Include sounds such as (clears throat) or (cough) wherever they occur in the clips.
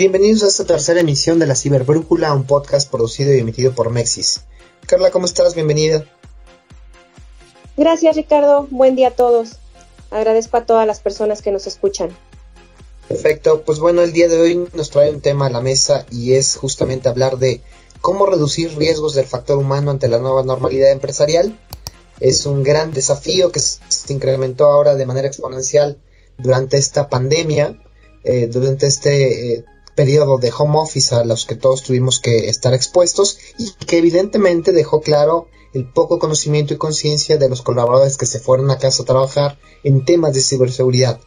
Bienvenidos a esta tercera emisión de la Ciberbrújula, un podcast producido y emitido por Mexis. Carla, ¿cómo estás? Bienvenida. Gracias, Ricardo. Buen día a todos. Agradezco a todas las personas que nos escuchan. Perfecto, pues bueno, el día de hoy nos trae un tema a la mesa y es justamente hablar de cómo reducir riesgos del factor humano ante la nueva normalidad empresarial. Es un gran desafío que se incrementó ahora de manera exponencial durante esta pandemia, eh, durante este eh, periodo de home office a los que todos tuvimos que estar expuestos y que evidentemente dejó claro el poco conocimiento y conciencia de los colaboradores que se fueron a casa a trabajar en temas de ciberseguridad.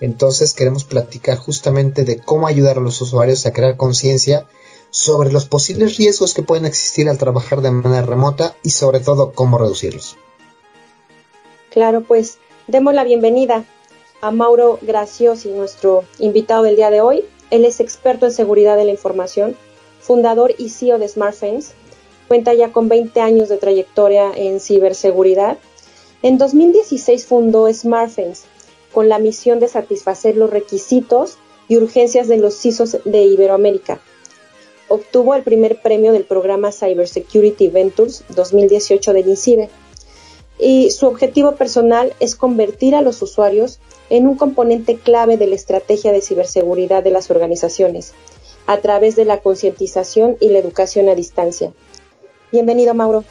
Entonces queremos platicar justamente de cómo ayudar a los usuarios a crear conciencia sobre los posibles riesgos que pueden existir al trabajar de manera remota y sobre todo cómo reducirlos. Claro, pues demos la bienvenida a Mauro Graciosi, nuestro invitado del día de hoy. Él es experto en seguridad de la información, fundador y CEO de SmartFence. Cuenta ya con 20 años de trayectoria en ciberseguridad. En 2016 fundó SmartFence con la misión de satisfacer los requisitos y urgencias de los CISOs de Iberoamérica. Obtuvo el primer premio del programa Cybersecurity Ventures 2018 del INCIBE y su objetivo personal es convertir a los usuarios en un componente clave de la estrategia de ciberseguridad de las organizaciones, a través de la concientización y la educación a distancia. Bienvenido, Mauro.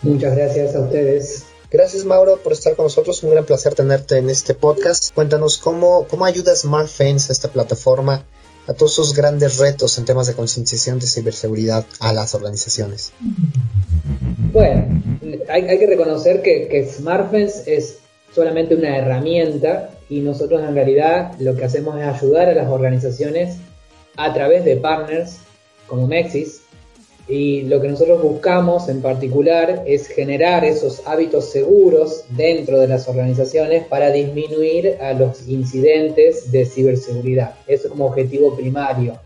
Muchas gracias a ustedes. Gracias, Mauro, por estar con nosotros. Un gran placer tenerte en este podcast. Cuéntanos cómo, cómo ayuda SmartFence, esta plataforma, a todos esos grandes retos en temas de concienciación de ciberseguridad a las organizaciones. Bueno, hay, hay que reconocer que, que SmartFence es solamente una herramienta y nosotros en realidad lo que hacemos es ayudar a las organizaciones a través de partners como Mexis y lo que nosotros buscamos en particular es generar esos hábitos seguros dentro de las organizaciones para disminuir a los incidentes de ciberseguridad. Eso como objetivo primario.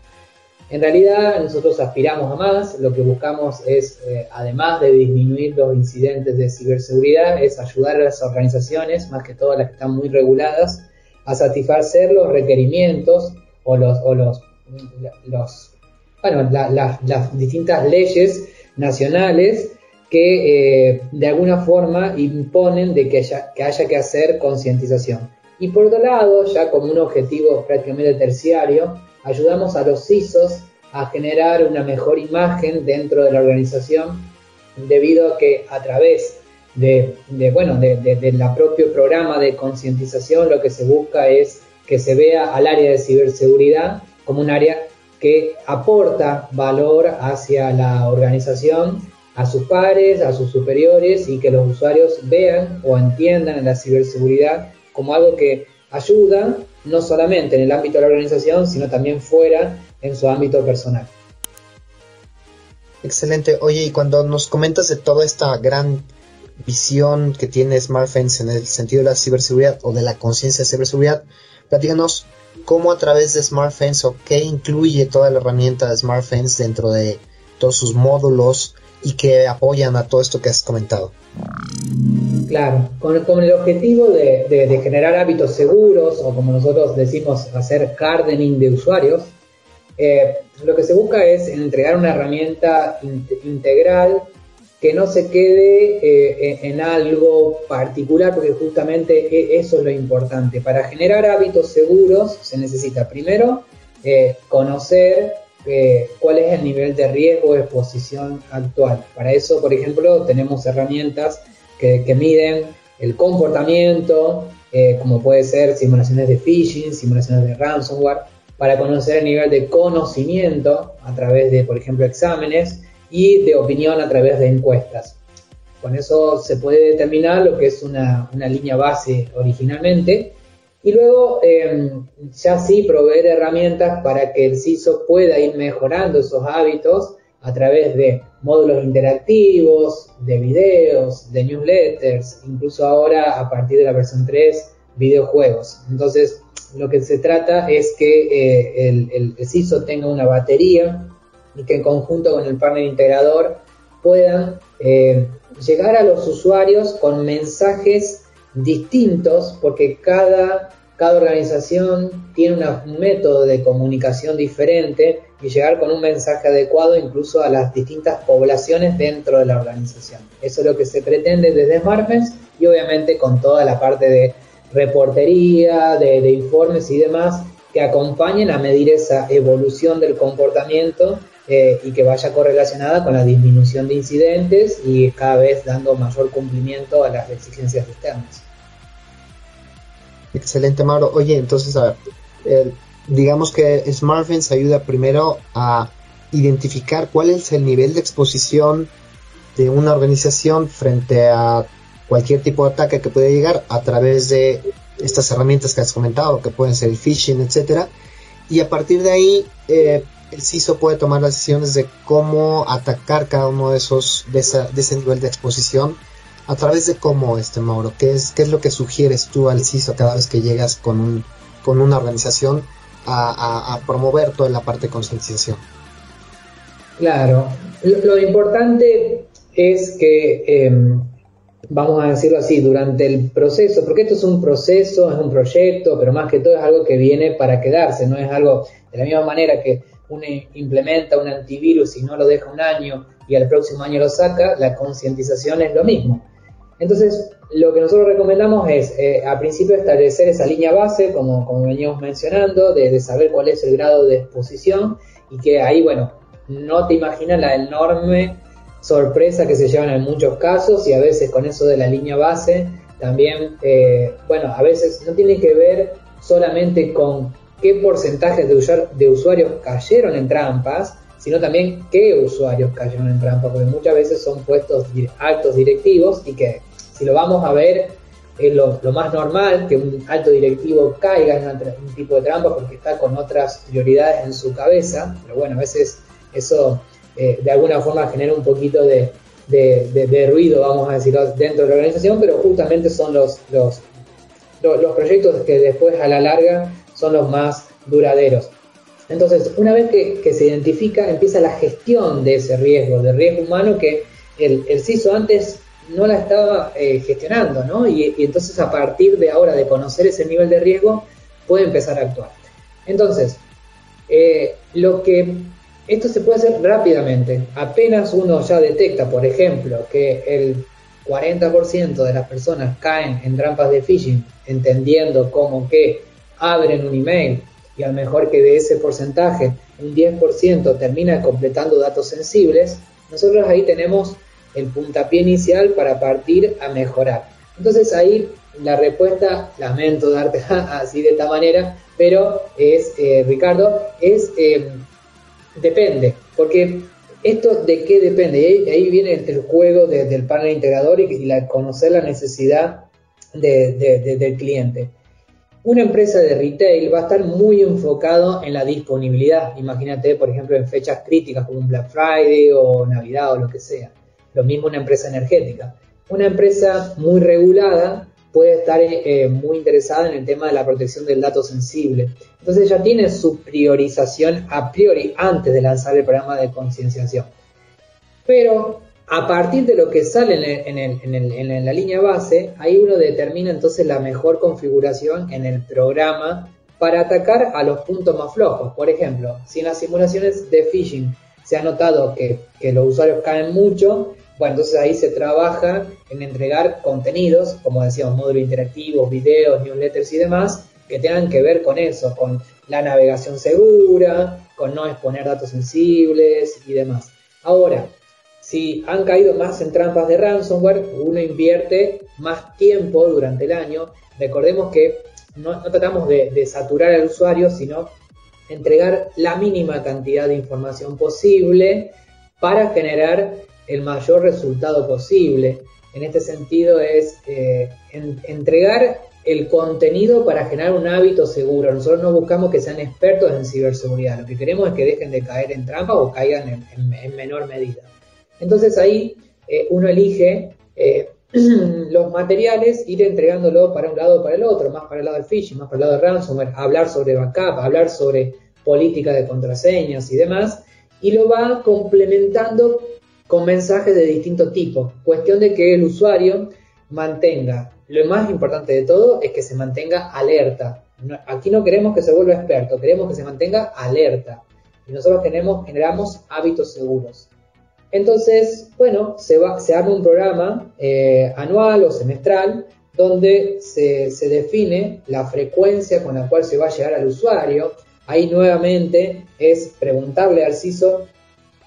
En realidad nosotros aspiramos a más, lo que buscamos es, eh, además de disminuir los incidentes de ciberseguridad, es ayudar a las organizaciones, más que todas las que están muy reguladas, a satisfacer los requerimientos o los, o los, los bueno, las distintas leyes nacionales que eh, de alguna forma imponen de que haya, que hacer concientización. Y por otro lado, ya como un objetivo prácticamente terciario, ayudamos a los CISOs a generar una mejor imagen dentro de la organización debido a que a través de, bueno, de, la propio programa de concientización lo que se busca es que se vea al área de ciberseguridad como un área que aporta valor hacia la organización, a sus pares, a sus superiores y que los usuarios vean o entiendan la ciberseguridad como algo que ayuda no solamente en el ámbito de la organización, sino también fuera en su ámbito personal. Excelente. Oye, y cuando nos comentas de toda esta gran visión que tiene SmartFence en el sentido de la ciberseguridad o de la conciencia de ciberseguridad, platícanos cómo a través de SmartFence o qué incluye toda la herramienta de SmartFence dentro de todos sus módulos y que apoyan a todo esto que has comentado. Claro, con, el objetivo de, generar hábitos seguros o como nosotros decimos, hacer hardening de usuarios, eh, lo que se busca es entregar una herramienta integral que no se quede eh, en, algo particular, porque justamente e, eso es lo importante. Para generar hábitos seguros se necesita primero eh, conocer cuál es el nivel de riesgo o exposición actual. Para eso, por ejemplo, tenemos herramientas que, miden el comportamiento, eh, como puede ser simulaciones de phishing, simulaciones de ransomware, para conocer el nivel de conocimiento a través de, por ejemplo, exámenes y de opinión a través de encuestas. Con eso se puede determinar lo que es una, línea base originalmente y luego em, ya sí proveer herramientas para que el CISO pueda ir mejorando esos hábitos a través de módulos interactivos, de videos, de newsletters, incluso ahora a partir de la versión 3, videojuegos. Entonces, lo que se trata es que eh, el, el, CISO tenga una batería y que en conjunto con el partner integrador puedan eh, llegar a los usuarios con mensajes distintos porque cada cada organización tiene un método de comunicación diferente y llegar con un mensaje adecuado incluso a las distintas poblaciones dentro de la organización. Eso es lo que se pretende desde SmartFence y obviamente con toda la parte de reportería, de, informes y demás que acompañen a medir esa evolución del comportamiento eh, y que vaya correlacionada con la disminución de incidentes y cada vez dando mayor cumplimiento a las exigencias externas. Excelente, Mauro. Oye, entonces, a ver, digamos que SmartFence ayuda primero a identificar cuál es el nivel de exposición de una organización frente a cualquier tipo de ataque que pueda llegar a través de estas herramientas que has comentado, que pueden ser el phishing, etcétera. Y a partir de ahí, eh, el CISO puede tomar las decisiones de cómo atacar cada uno de esos, de, de ese nivel de exposición a través de cómo, este Mauro, ¿qué es, qué es lo que sugieres tú al CISO cada vez que llegas con, un, con una organización a, promover toda la parte de concientización? Claro, lo, importante es que, em, vamos a decirlo así, durante el proceso, porque esto es un proceso, es un proyecto, pero más que todo es algo que viene para quedarse, no es algo de la misma manera que uno implementa un antivirus y no lo deja un año y al próximo año lo saca, la concientización es lo mismo. Entonces, lo que nosotros recomendamos es, eh, a principio, establecer esa línea base, como, como veníamos mencionando, de, saber cuál es el grado de exposición y que ahí, bueno, no te imaginas la enorme sorpresa que se llevan en muchos casos y a veces con eso de la línea base también, eh, bueno, a veces no tiene que ver solamente con qué porcentaje de, usuarios cayeron en trampas, sino también qué usuarios cayeron en trampa, porque muchas veces son puestos altos directivos y que si lo vamos a ver es lo, más normal que un alto directivo caiga en un tipo de trampa porque está con otras prioridades en su cabeza, pero bueno, a veces eso eh, de alguna forma genera un poquito de, ruido, vamos a decirlo, dentro de la organización, pero justamente son los proyectos que después a la larga son los más duraderos. Entonces, una vez que, se identifica, empieza la gestión de ese riesgo, de riesgo humano que el, el CISO antes no la estaba eh, gestionando, ¿no? Y, entonces a partir de ahora de conocer ese nivel de riesgo, puede empezar a actuar. Entonces, eh, lo que esto se puede hacer rápidamente. Apenas uno ya detecta, por ejemplo, que el 40% de las personas caen en trampas de phishing, entendiendo cómo que abren un email, y a lo mejor que de ese porcentaje un 10% termina completando datos sensibles, nosotros ahí tenemos el puntapié inicial para partir a mejorar. Entonces ahí la respuesta, lamento darte (laughs) así de esta manera, pero es, eh, Ricardo, es, eh, depende, porque esto de qué depende, y ahí, viene el, juego del panel integrador y, la, conocer la necesidad del cliente. Una empresa de retail va a estar muy enfocado en la disponibilidad. Imagínate, por ejemplo, en fechas críticas como un Black Friday o Navidad o lo que sea. Lo mismo una empresa energética. Una empresa muy regulada puede estar eh, muy interesada en el tema de la protección del dato sensible. Entonces ya tiene su priorización a priori antes de lanzar el programa de concienciación. Pero a partir de lo que sale en, la línea base, ahí uno determina entonces la mejor configuración en el programa para atacar a los puntos más flojos. Por ejemplo, si en las simulaciones de phishing se ha notado que, los usuarios caen mucho, bueno, entonces ahí se trabaja en entregar contenidos, como decíamos, módulos interactivos, videos, newsletters y demás, que tengan que ver con eso, con la navegación segura, con no exponer datos sensibles y demás. Ahora, si han caído más en trampas de ransomware, uno invierte más tiempo durante el año. Recordemos que no, tratamos de, saturar al usuario, sino entregar la mínima cantidad de información posible para generar el mayor resultado posible. En este sentido es eh, entregar el contenido para generar un hábito seguro. Nosotros no buscamos que sean expertos en ciberseguridad. Lo que queremos es que dejen de caer en trampa o caigan en menor medida. Entonces ahí eh, uno elige eh, (clears throat) los materiales, ir entregándolo para un lado o para el otro, más para el lado del phishing, más para el lado de ransomware, hablar sobre backup, hablar sobre política de contraseñas y demás, y lo va complementando con mensajes de distinto tipo. Cuestión de que el usuario mantenga, lo más importante de todo es que se mantenga alerta, aquí no queremos que se vuelva experto, queremos que se mantenga alerta. Y nosotros generamos hábitos seguros. Entonces, bueno, se, va, se arma un programa eh, anual o semestral donde se, define la frecuencia con la cual se va a llegar al usuario. Ahí nuevamente es preguntarle al CISO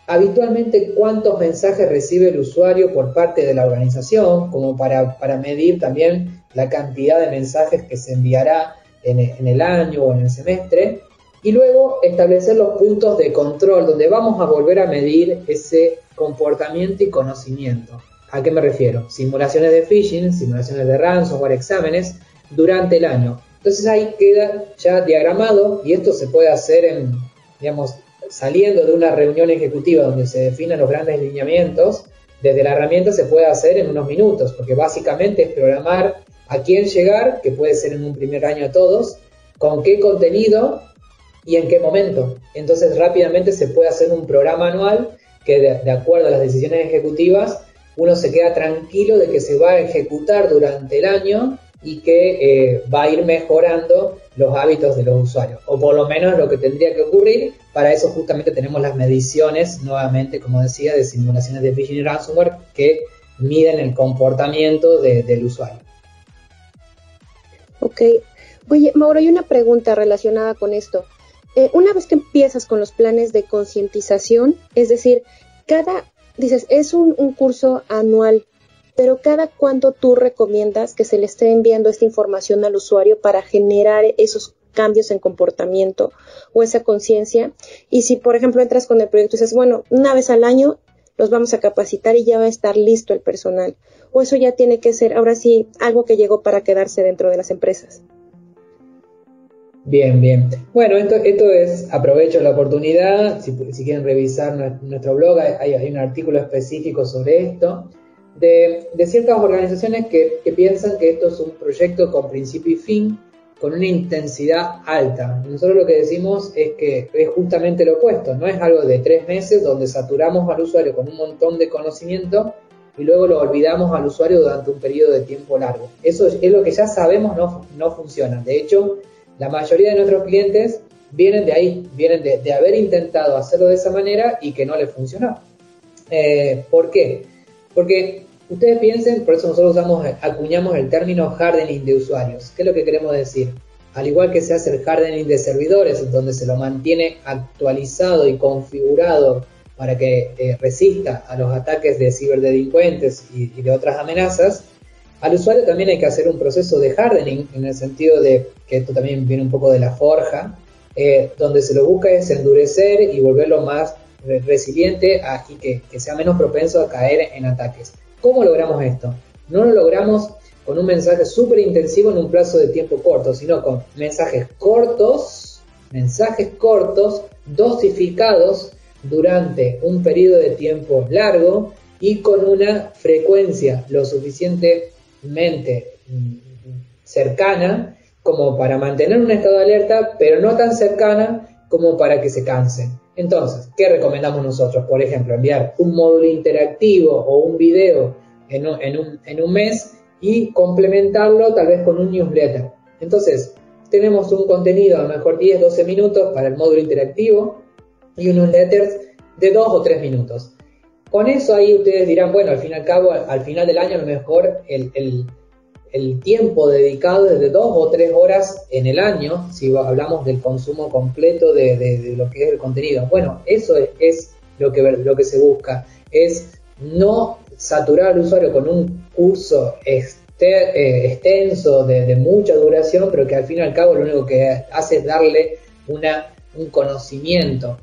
habitualmente cuántos mensajes recibe el usuario por parte de la organización, como para, para medir también la cantidad de mensajes que se enviará en, en el año o en el semestre. Y luego establecer los puntos de control, donde vamos a volver a medir ese comportamiento y conocimiento. ¿A qué me refiero? Simulaciones de phishing, simulaciones de ransomware, exámenes durante el año. Entonces ahí queda ya diagramado y esto se puede hacer en, digamos, saliendo de una reunión ejecutiva donde se definen los grandes lineamientos, desde la herramienta se puede hacer en unos minutos, porque básicamente es programar a quién llegar, que puede ser en un primer año a todos, con qué contenido y en qué momento. Entonces rápidamente se puede hacer un programa anual que de, acuerdo a las decisiones ejecutivas uno se queda tranquilo de que se va a ejecutar durante el año y que eh, va a ir mejorando los hábitos de los usuarios, o por lo menos lo que tendría que ocurrir. Para eso justamente tenemos las mediciones, nuevamente, como decía, de simulaciones de phishing y ransomware que miden el comportamiento del usuario. Ok. Oye, Mauro, hay una pregunta relacionada con esto. Eh, una vez que empiezas con los planes de concientización, es decir, cada, dices, es un, curso anual, pero cada cuánto tú recomiendas que se le esté enviando esta información al usuario para generar esos cambios en comportamiento o esa conciencia. Y si, por ejemplo, entras con el proyecto y dices, bueno, una vez al año los vamos a capacitar y ya va a estar listo el personal. O eso ya tiene que ser, ahora sí, algo que llegó para quedarse dentro de las empresas. Bien, bien. Bueno, esto, esto es, aprovecho la oportunidad, si, quieren revisar nuestro blog, hay, un artículo específico sobre esto, de, ciertas organizaciones que, piensan que esto es un proyecto con principio y fin, con una intensidad alta. Nosotros lo que decimos es que es justamente lo opuesto, no es algo de tres meses donde saturamos al usuario con un montón de conocimiento y luego lo olvidamos al usuario durante un periodo de tiempo largo. Eso es, lo que ya sabemos no, no funciona. De hecho, la mayoría de nuestros clientes vienen de ahí, vienen de, haber intentado hacerlo de esa manera y que no les funcionó. Eh, ¿Por qué? Porque ustedes piensen, por eso nosotros usamos, acuñamos el término hardening de usuarios. ¿Qué es lo que queremos decir? Al igual que se hace el hardening de servidores, donde se lo mantiene actualizado y configurado para que eh, resista a los ataques de ciberdelincuentes y de otras amenazas, al usuario también hay que hacer un proceso de hardening, en el sentido de que esto también viene un poco de la forja, eh, donde se lo busca es endurecer y volverlo más resiliente y que, sea menos propenso a caer en ataques. ¿Cómo logramos esto? No lo logramos con un mensaje súper intensivo en un plazo de tiempo corto, sino con mensajes cortos, mensajes cortos, dosificados durante un periodo de tiempo largo y con una frecuencia lo suficiente mente cercana como para mantener un estado de alerta, pero no tan cercana como para que se cansen. Entonces, ¿qué recomendamos nosotros? Por ejemplo, enviar un módulo interactivo o un video en un, en un, mes y complementarlo tal vez con un newsletter. Entonces, tenemos un contenido a lo mejor 10, 12 minutos para el módulo interactivo y un newsletter de 2 o 3 minutos. Con eso ahí ustedes dirán, bueno, al fin y al cabo, al final del año a lo mejor el, tiempo dedicado es de dos o tres horas en el año, si hablamos del consumo completo de, lo que es el contenido. Bueno, eso es, lo, que, lo que se busca, es no saturar al usuario con un curso eh, extenso de, mucha duración, pero que al fin y al cabo lo único que hace es darle una, un conocimiento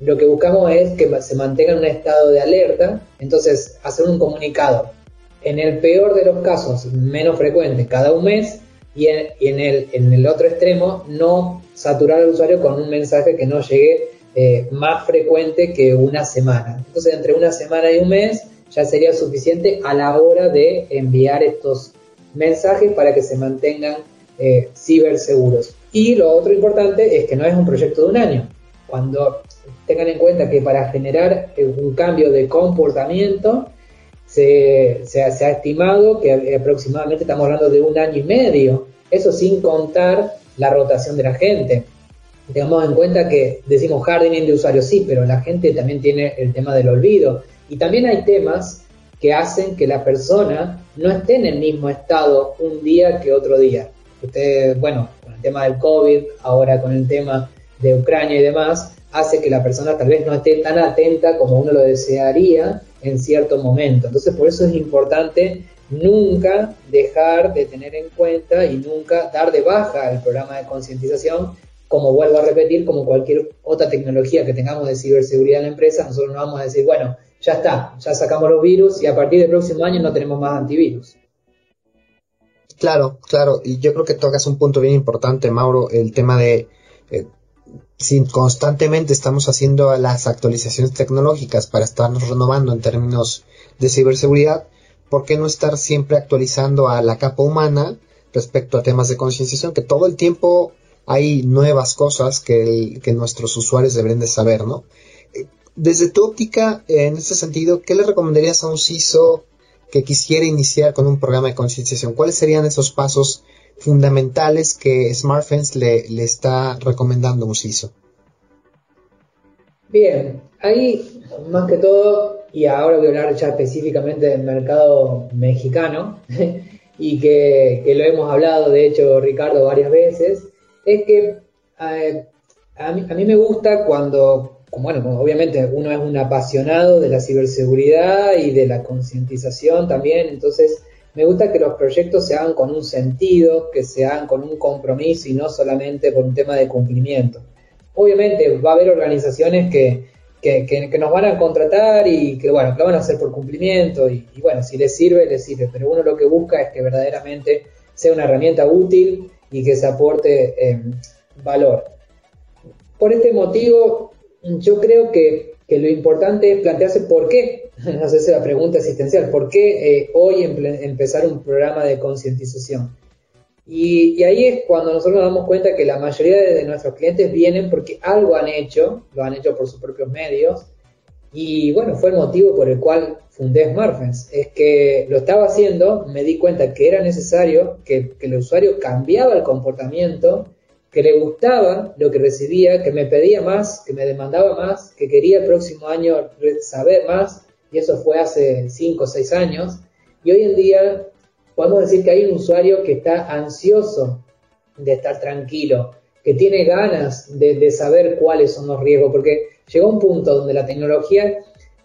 lo que buscamos es que se mantenga en un estado de alerta, entonces hacer un comunicado. En el peor de los casos, menos frecuente, cada un mes, y en, el, otro extremo, no saturar al usuario con un mensaje que no llegue eh, más frecuente que una semana. Entonces, entre una semana y un mes ya sería suficiente a la hora de enviar estos mensajes para que se mantengan eh, ciberseguros. Y lo otro importante es que no es un proyecto de un año. Cuando tengan en cuenta que para generar eh, un cambio de comportamiento se, ha estimado que aproximadamente estamos hablando de un año y medio. Eso sin contar la rotación de la gente. Tengamos en cuenta que decimos hardening de usuario, sí, pero la gente también tiene el tema del olvido. Y también hay temas que hacen que la persona no esté en el mismo estado un día que otro día. Usted, bueno, con el tema del COVID, ahora con el tema de Ucrania y demás, hace que la persona tal vez no esté tan atenta como uno lo desearía en cierto momento. Entonces, por eso es importante nunca dejar de tener en cuenta y nunca dar de baja el programa de concientización, como vuelvo a repetir, como cualquier otra tecnología que tengamos de ciberseguridad en la empresa, nosotros no vamos a decir, bueno, ya está, ya sacamos los virus y a partir del próximo año no tenemos más antivirus. Claro, claro, y yo creo que tocas un punto bien importante, Mauro, el tema de eh, si constantemente estamos haciendo las actualizaciones tecnológicas para estarnos renovando en términos de ciberseguridad, ¿por qué no estar siempre actualizando a la capa humana respecto a temas de concienciación? Que todo el tiempo hay nuevas cosas que, nuestros usuarios deberían de saber, ¿no? Desde tu óptica, en este sentido, ¿qué le recomendarías a un CISO que quisiera iniciar con un programa de concienciación? ¿Cuáles serían esos pasos fundamentales que SmartFence le, está recomendando CISO? Bien, ahí más que todo, y ahora voy a hablar ya específicamente del mercado mexicano, (laughs) y que, lo hemos hablado, de hecho, Ricardo, varias veces, es que a, mí, a mí me gusta cuando bueno, obviamente uno es un apasionado de la ciberseguridad y de la concientización también, entonces me gusta que los proyectos se hagan con un sentido, que se hagan con un compromiso y no solamente por un tema de cumplimiento. Obviamente va a haber organizaciones que, nos van a contratar y que, bueno, que lo van a hacer por cumplimiento y, bueno, si les sirve, les sirve, pero uno lo que busca es que verdaderamente sea una herramienta útil y que se aporte eh, valor. Por este motivo, yo creo que, lo importante es plantearse por qué, (laughs) si la pregunta existencial, por qué eh, hoy empezar un programa de concientización. Y, ahí es cuando nosotros nos damos cuenta que la mayoría de, nuestros clientes vienen porque algo han hecho, lo han hecho por sus propios medios, y bueno, fue el motivo por el cual fundé Smartfence. Es que lo estaba haciendo, me di cuenta que era necesario que, que el usuario cambiaba el comportamiento que le gustaba lo que recibía, que me pedía más, que me demandaba más, que quería el próximo año saber más, y eso fue hace 5 o 6 años. Y hoy en día podemos decir que hay un usuario que está ansioso de estar tranquilo, que tiene ganas de, saber cuáles son los riesgos, porque llegó un punto donde la tecnología,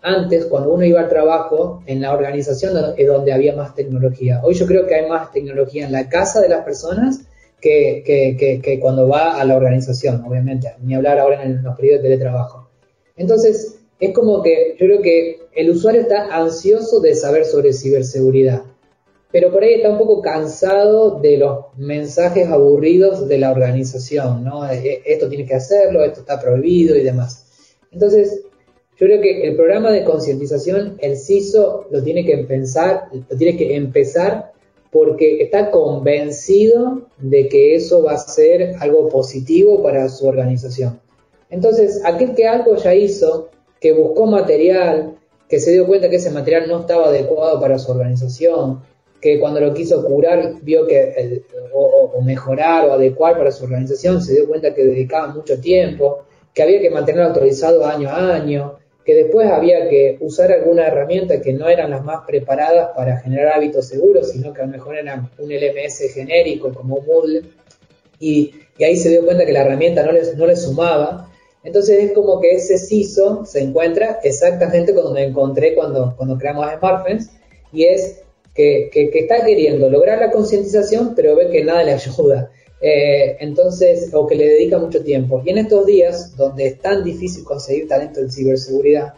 antes cuando uno iba al trabajo, en la organización es donde había más tecnología. Hoy yo creo que hay más tecnología en la casa de las personas que, que, que, cuando va a la organización, obviamente, ni hablar ahora en los periodos de teletrabajo. Entonces, es como que yo creo que el usuario está ansioso de saber sobre ciberseguridad, pero por ahí está un poco cansado de los mensajes aburridos de la organización, ¿no? E, esto tiene que hacerlo, esto está prohibido y demás. Entonces, yo creo que el programa de concientización, el CISO lo tiene que empezar, lo tiene que empezar porque está convencido de que eso va a ser algo positivo para su organización. Entonces, aquel que algo ya hizo, que buscó material, que se dio cuenta que ese material no estaba adecuado para su organización, que cuando lo quiso curar vio que, o, o, mejorar o adecuar para su organización, se dio cuenta que dedicaba mucho tiempo, que había que mantenerlo actualizado año a año, que después había que usar alguna herramienta que no eran las más preparadas para generar hábitos seguros, sino que a lo mejor era un LMS genérico como Moodle, y, ahí se dio cuenta que la herramienta no les, no le sumaba. Entonces es como que ese CISO se encuentra exactamente con donde encontré cuando, cuando creamos Smartphones, y es que, está queriendo lograr la concientización, pero ve que nada le ayuda. Eh, entonces, o que le dedica mucho tiempo. Y en estos días, donde es tan difícil conseguir talento en ciberseguridad,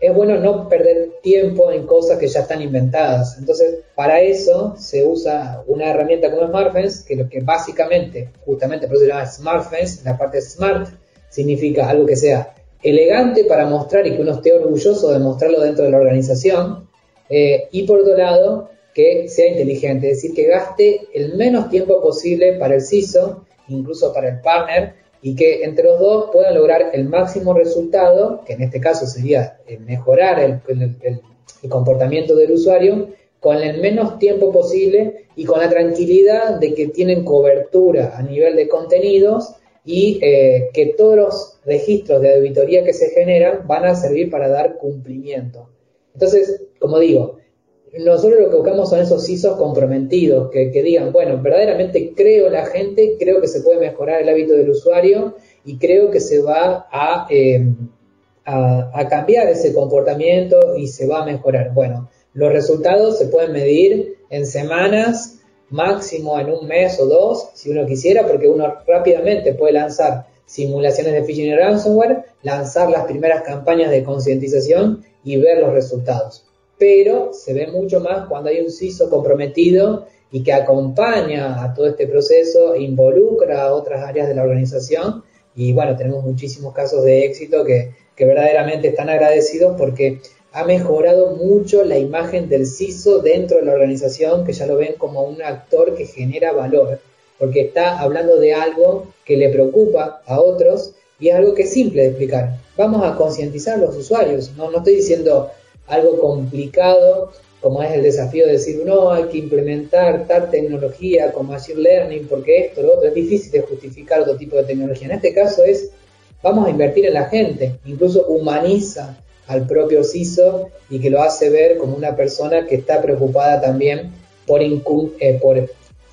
es bueno no perder tiempo en cosas que ya están inventadas. Entonces, para eso se usa una herramienta como SmartFence, que lo que básicamente, justamente por eso se llama SmartFence, la parte smart significa algo que sea elegante para mostrar y que uno esté orgulloso de mostrarlo dentro de la organización. Eh, y por otro lado, que sea inteligente, es decir, que gaste el menos tiempo posible para el CISO, incluso para el partner, y que entre los dos puedan lograr el máximo resultado, que en este caso sería eh, mejorar el, comportamiento del usuario, con el menos tiempo posible y con la tranquilidad de que tienen cobertura a nivel de contenidos y eh, que todos los registros de auditoría que se generan van a servir para dar cumplimiento. Entonces, como digo, nosotros lo que buscamos son esos ISOs comprometidos, que, digan, bueno, verdaderamente creo la gente, creo que se puede mejorar el hábito del usuario y creo que se va a, eh, a, cambiar ese comportamiento y se va a mejorar. Bueno, los resultados se pueden medir en semanas, máximo en un mes o dos, si uno quisiera, porque uno rápidamente puede lanzar simulaciones de phishing y ransomware, lanzar las primeras campañas de concientización y ver los resultados. Pero se ve mucho más cuando hay un CISO comprometido y que acompaña a todo este proceso, involucra a otras áreas de la organización y bueno, tenemos muchísimos casos de éxito que, que verdaderamente están agradecidos porque ha mejorado mucho la imagen del CISO dentro de la organización, que ya lo ven como un actor que genera valor, porque está hablando de algo que le preocupa a otros y es algo que es simple de explicar. Vamos a concientizar a los usuarios, no, no estoy diciendo algo complicado como es el desafío de decir, no, hay que implementar tal tecnología como Machine Learning, porque esto, lo otro, es difícil de justificar otro tipo de tecnología. En este caso es, vamos a invertir en la gente, incluso humaniza al propio CISO y que lo hace ver como una persona que está preocupada también por, eh,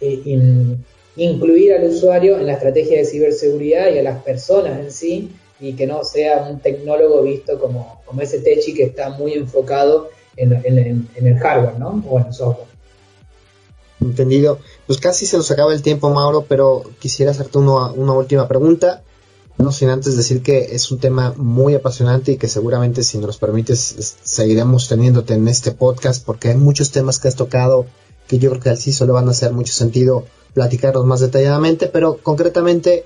eh, incluir al usuario en la estrategia de ciberseguridad y a las personas en sí y que no sea un tecnólogo visto como, como ese techi que está muy enfocado en, el hardware, ¿no? O en el software. Entendido. Pues casi se nos acaba el tiempo, Mauro, pero quisiera hacerte una, una última pregunta. No sin antes decir que es un tema muy apasionante y que seguramente si nos permites seguiremos teniéndote en este podcast porque hay muchos temas que has tocado que yo creo que al sí solo van a hacer mucho sentido platicarlos más detalladamente, pero concretamente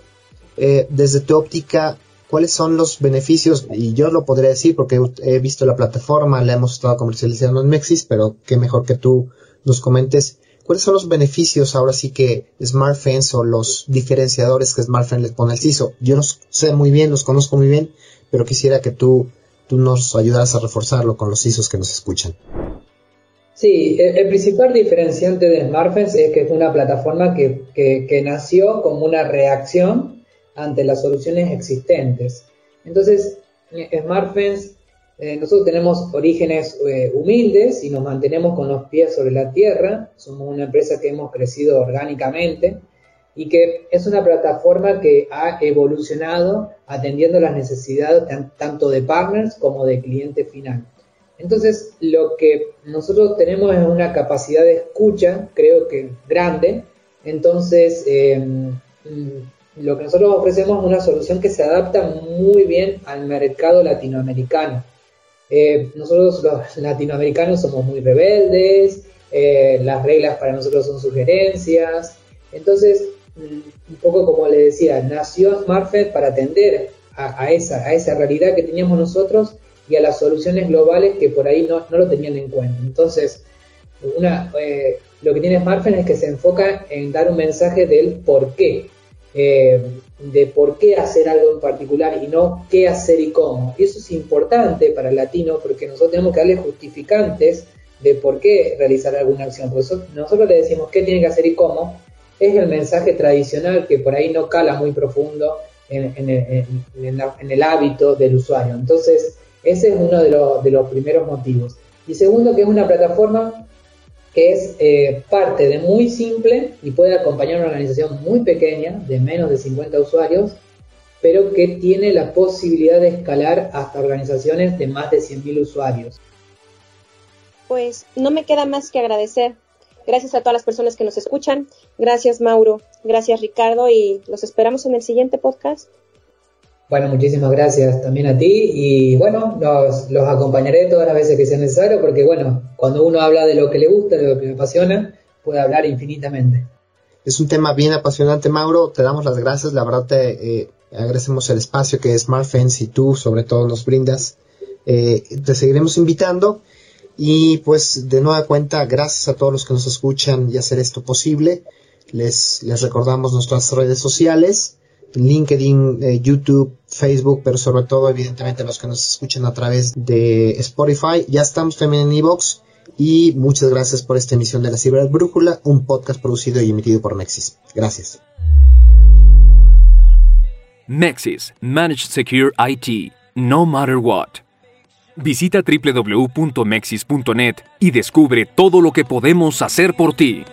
eh, desde tu óptica, ¿cuáles son los beneficios? Y yo lo podría decir porque he visto la plataforma, la hemos estado comercializando en Mexis, pero qué mejor que tú nos comentes ¿Cuáles son los beneficios ahora sí que SmartFence o los diferenciadores que SmartFence les pone al CISO? Yo los sé muy bien, los conozco muy bien, pero quisiera que tú, tú nos ayudaras a reforzarlo con los CISOs que nos escuchan. Sí, el, principal diferenciante de SmartFence es que es una plataforma que, nació como una reacción ante las soluciones existentes. Entonces, SmartFence eh, nosotros tenemos orígenes eh, humildes y nos mantenemos con los pies sobre la tierra. Somos una empresa que hemos crecido orgánicamente y que es una plataforma que ha evolucionado atendiendo las necesidades tanto de partners como de cliente final. Entonces, lo que nosotros tenemos es una capacidad de escucha, creo que grande. Entonces, em, lo que nosotros ofrecemos es una solución que se adapta muy bien al mercado latinoamericano. Eh, nosotros los latinoamericanos somos muy rebeldes, eh, las reglas para nosotros son sugerencias. Entonces, mm, un poco como le decía, nació SmartFed para atender a, esa, a esa realidad que teníamos nosotros y a las soluciones globales que por ahí no, lo tenían en cuenta. Entonces, una, eh, lo que tiene SmartFed es que se enfoca en dar un mensaje del por qué de por qué hacer algo en particular y no qué hacer y cómo. Y eso es importante para el latino porque nosotros tenemos que darle justificantes de por qué realizar alguna acción. Porque nosotros le decimos qué tiene que hacer y cómo. Es el mensaje tradicional que por ahí no cala muy profundo en, el hábito del usuario. Entonces, ese es uno de los, primeros motivos. Y segundo, que es una plataforma que es eh, parte de muy simple y puede acompañar una organización muy pequeña, de menos de 50 usuarios, pero que tiene la posibilidad de escalar hasta organizaciones de más de 100.000 usuarios. Pues no me queda más que agradecer. Gracias a todas las personas que nos escuchan. Gracias Mauro, gracias Ricardo y los esperamos en el siguiente podcast. Bueno, muchísimas gracias también a ti y bueno, los, acompañaré todas las veces que sea necesario porque bueno, cuando uno habla de lo que le gusta, de lo que le apasiona, puede hablar infinitamente. Es un tema bien apasionante, Mauro. Te damos las gracias. La verdad te eh, agradecemos el espacio que SmartFence y tú sobre todo nos brindas. Eh, te seguiremos invitando y pues de nueva cuenta, gracias a todos los que nos escuchan y hacer esto posible. Les, les recordamos nuestras redes sociales. LinkedIn, eh, YouTube, Facebook, pero sobre todo, evidentemente, los que nos escuchan a través de Spotify. Ya estamos también en Evox Y muchas gracias por esta emisión de la Ciber Brújula, un podcast producido y emitido por Nexis. Gracias. Nexis, Managed Secure IT, no matter what. Visita www.mexis.net y descubre todo lo que podemos hacer por ti.